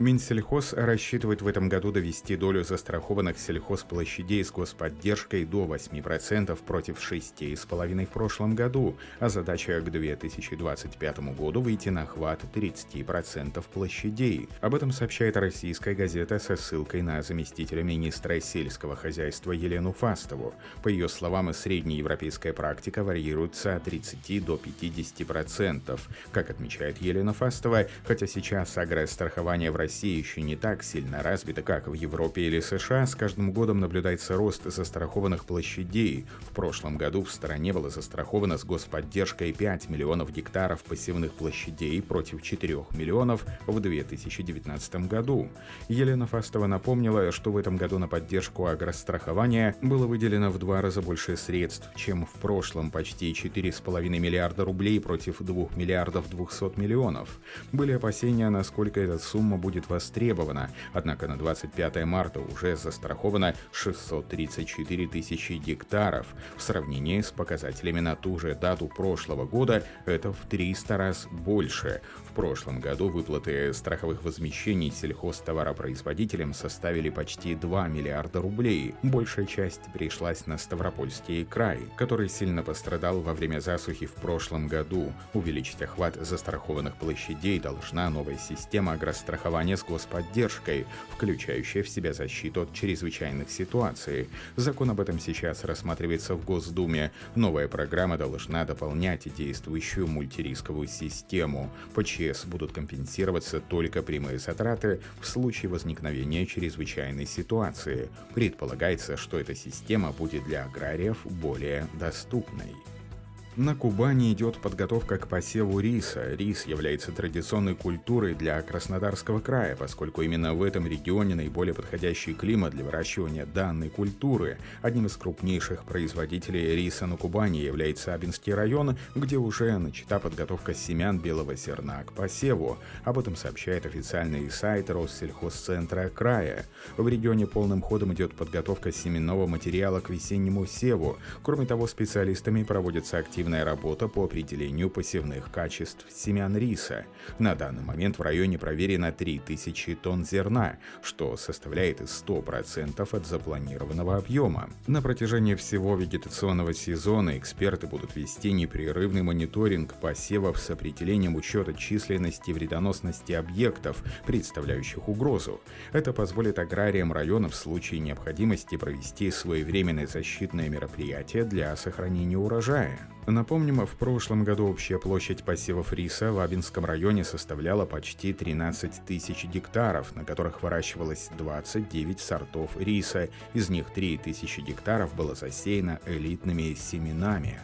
Минсельхоз рассчитывает в этом году довести долю застрахованных сельхозплощадей с господдержкой до 8% против 6,5% в прошлом году, а задача к 2025 году выйти на охват 30% площадей. Об этом сообщает российская газета со ссылкой на заместителя министра сельского хозяйства Елену Фастову. По ее словам, среднеевропейская практика варьируется от 30 до 50%. Как отмечает Елена Фастова, хотя сейчас агрострахование в России еще не так сильно развита, как в Европе или США, с каждым годом наблюдается рост застрахованных площадей. В прошлом году в стране было застраховано с господдержкой 5 миллионов гектаров посевных площадей против 4 миллионов в 2019 году. Елена Фастова напомнила, что в этом году на поддержку агрострахования было выделено в два раза больше средств, чем в прошлом, почти 4,5 миллиарда рублей против 2 миллиардов 200 миллионов. Были опасения, насколько эта сумма будет будет востребована, однако на 25 марта уже застраховано 634 тысячи гектаров. В сравнении с показателями на ту же дату прошлого года это в 300 раз больше. В прошлом году выплаты страховых возмещений сельхозтоваропроизводителям составили почти 2 миллиарда рублей. Большая часть пришлась на Ставропольский край, который сильно пострадал во время засухи в прошлом году. Увеличить охват застрахованных площадей должна новая система агрострахования страхования с господдержкой, включающая в себя защиту от чрезвычайных ситуаций. Закон об этом сейчас рассматривается в Госдуме. Новая программа должна дополнять действующую мультирисковую систему. По ЧС будут компенсироваться только прямые затраты в случае возникновения чрезвычайной ситуации. Предполагается, что эта система будет для аграриев более доступной. На Кубани идет подготовка к посеву риса. Рис является традиционной культурой для Краснодарского края, поскольку именно в этом регионе наиболее подходящий климат для выращивания данной культуры. Одним из крупнейших производителей риса на Кубани является Абинский район, где уже начата подготовка семян белого зерна к посеву. Об этом сообщает официальный сайт Россельхозцентра края. В регионе полным ходом идет подготовка семенного материала к весеннему севу. Кроме того, специалистами проводятся активные активная работа по определению посевных качеств семян риса. На данный момент в районе проверено 3000 тонн зерна, что составляет 100% от запланированного объема. На протяжении всего вегетационного сезона эксперты будут вести непрерывный мониторинг посевов с определением учета численности и вредоносности объектов, представляющих угрозу. Это позволит аграриям района в случае необходимости провести своевременное защитное мероприятие для сохранения урожая. Напомним, в прошлом году общая площадь посевов риса в Абинском районе составляла почти 13 тысяч гектаров, на которых выращивалось 29 сортов риса. Из них 3 тысячи гектаров было засеяно элитными семенами.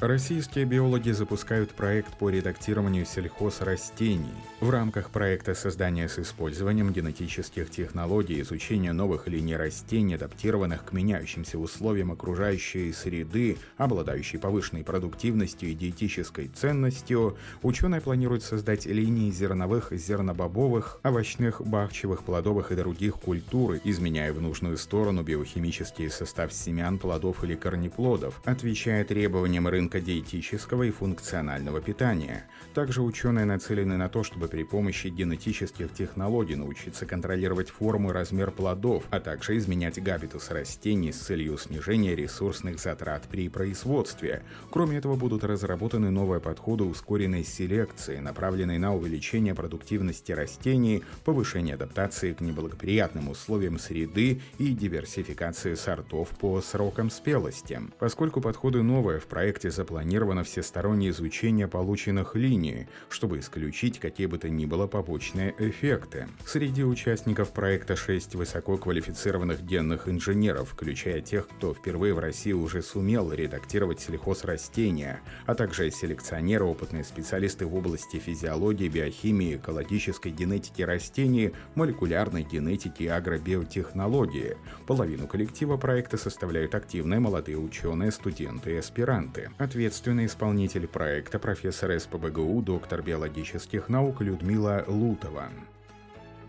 Российские биологи запускают проект по редактированию сельхозрастений. В рамках проекта создания с использованием генетических технологий изучения новых линий растений, адаптированных к меняющимся условиям окружающей среды, обладающей повышенной продуктивностью и диетической ценностью, ученые планируют создать линии зерновых, зернобобовых, овощных, бахчевых, плодовых и других культур, изменяя в нужную сторону биохимический состав семян, плодов или корнеплодов, отвечая требованиям рынка рынка диетического и функционального питания. Также ученые нацелены на то, чтобы при помощи генетических технологий научиться контролировать форму и размер плодов, а также изменять габитус растений с целью снижения ресурсных затрат при производстве. Кроме этого, будут разработаны новые подходы ускоренной селекции, направленные на увеличение продуктивности растений, повышение адаптации к неблагоприятным условиям среды и диверсификации сортов по срокам спелости. Поскольку подходы новые, в проекте запланировано всестороннее изучение полученных линий, чтобы исключить какие бы то ни было побочные эффекты. Среди участников проекта 6 высококвалифицированных генных инженеров, включая тех, кто впервые в России уже сумел редактировать сельхозрастения, а также селекционеры, опытные специалисты в области физиологии, биохимии, экологической генетики растений, молекулярной генетики и агробиотехнологии. Половину коллектива проекта составляют активные молодые ученые, студенты и аспиранты ответственный исполнитель проекта профессор СПБГУ, доктор биологических наук Людмила Лутова.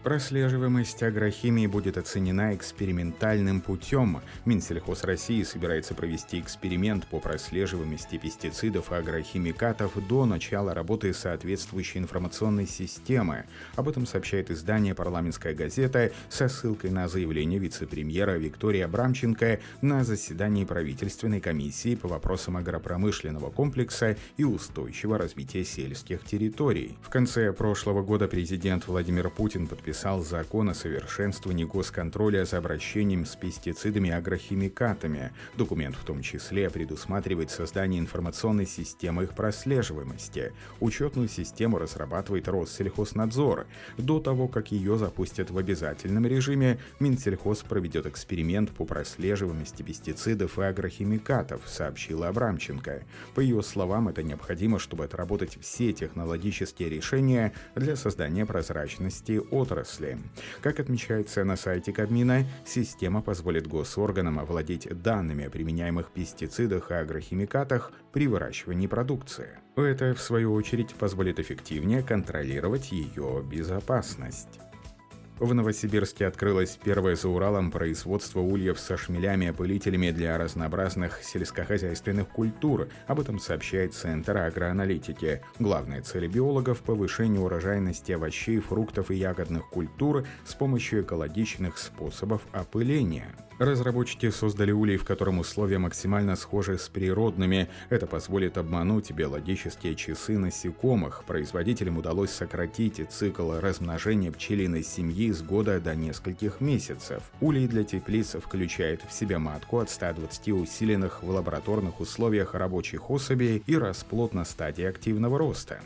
Прослеживаемость агрохимии будет оценена экспериментальным путем. Минсельхоз России собирается провести эксперимент по прослеживаемости пестицидов и агрохимикатов до начала работы соответствующей информационной системы. Об этом сообщает издание «Парламентская газета» со ссылкой на заявление вице-премьера Виктории Абрамченко на заседании правительственной комиссии по вопросам агропромышленного комплекса и устойчивого развития сельских территорий. В конце прошлого года президент Владимир Путин подписал подписал закон о совершенствовании госконтроля за обращением с пестицидами и агрохимикатами. Документ в том числе предусматривает создание информационной системы их прослеживаемости. Учетную систему разрабатывает Россельхознадзор. До того, как ее запустят в обязательном режиме, Минсельхоз проведет эксперимент по прослеживаемости пестицидов и агрохимикатов, сообщила Абрамченко. По ее словам, это необходимо, чтобы отработать все технологические решения для создания прозрачности отрасли отрасли. Как отмечается на сайте Кабмина, система позволит госорганам овладеть данными о применяемых пестицидах и агрохимикатах при выращивании продукции. Это, в свою очередь, позволит эффективнее контролировать ее безопасность. В Новосибирске открылось первое за Уралом производство ульев со шмелями-опылителями для разнообразных сельскохозяйственных культур. Об этом сообщает Центр агроаналитики. Главная цель биологов – повышение урожайности овощей, фруктов и ягодных культур с помощью экологичных способов опыления. Разработчики создали улей, в котором условия максимально схожи с природными. Это позволит обмануть биологические часы насекомых. Производителям удалось сократить цикл размножения пчелиной семьи с года до нескольких месяцев. Улей для теплиц включает в себя матку от 120 усиленных в лабораторных условиях рабочих особей и расплод на стадии активного роста.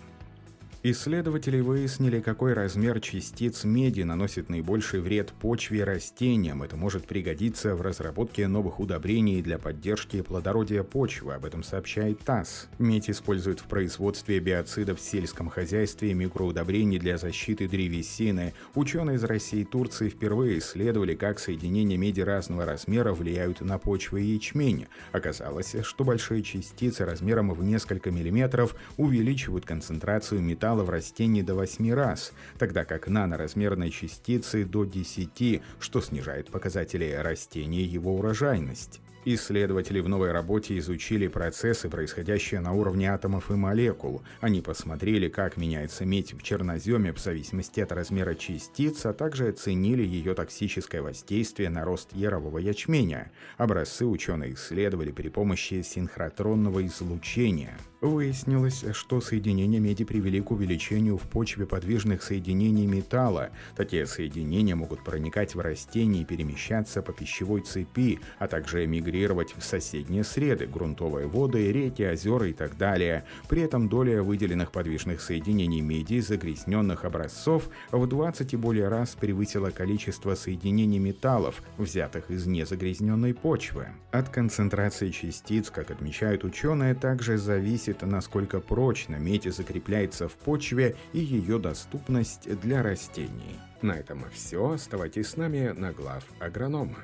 Исследователи выяснили, какой размер частиц меди наносит наибольший вред почве и растениям. Это может пригодиться в разработке новых удобрений для поддержки плодородия почвы, об этом сообщает ТАСС. Медь используют в производстве биоцидов в сельском хозяйстве и микроудобрений для защиты древесины. Ученые из России и Турции впервые исследовали, как соединения меди разного размера влияют на почву и ячмень. Оказалось, что большие частицы размером в несколько миллиметров увеличивают концентрацию металла металла в растении до 8 раз, тогда как наноразмерные частицы до 10, что снижает показатели растения и его урожайность. Исследователи в новой работе изучили процессы, происходящие на уровне атомов и молекул. Они посмотрели, как меняется медь в черноземе в зависимости от размера частиц, а также оценили ее токсическое воздействие на рост ярового ячменя. Образцы ученые исследовали при помощи синхротронного излучения. Выяснилось, что соединения меди привели к увеличению в почве подвижных соединений металла. Такие соединения могут проникать в растения и перемещаться по пищевой цепи, а также мигрировать в соседние среды, грунтовые воды, реки, озера и так далее. При этом доля выделенных подвижных соединений меди из загрязненных образцов в 20 и более раз превысила количество соединений металлов, взятых из незагрязненной почвы. От концентрации частиц, как отмечают ученые, также зависит насколько прочно медь закрепляется в почве и ее доступность для растений. На этом все. Оставайтесь с нами на глав агронома.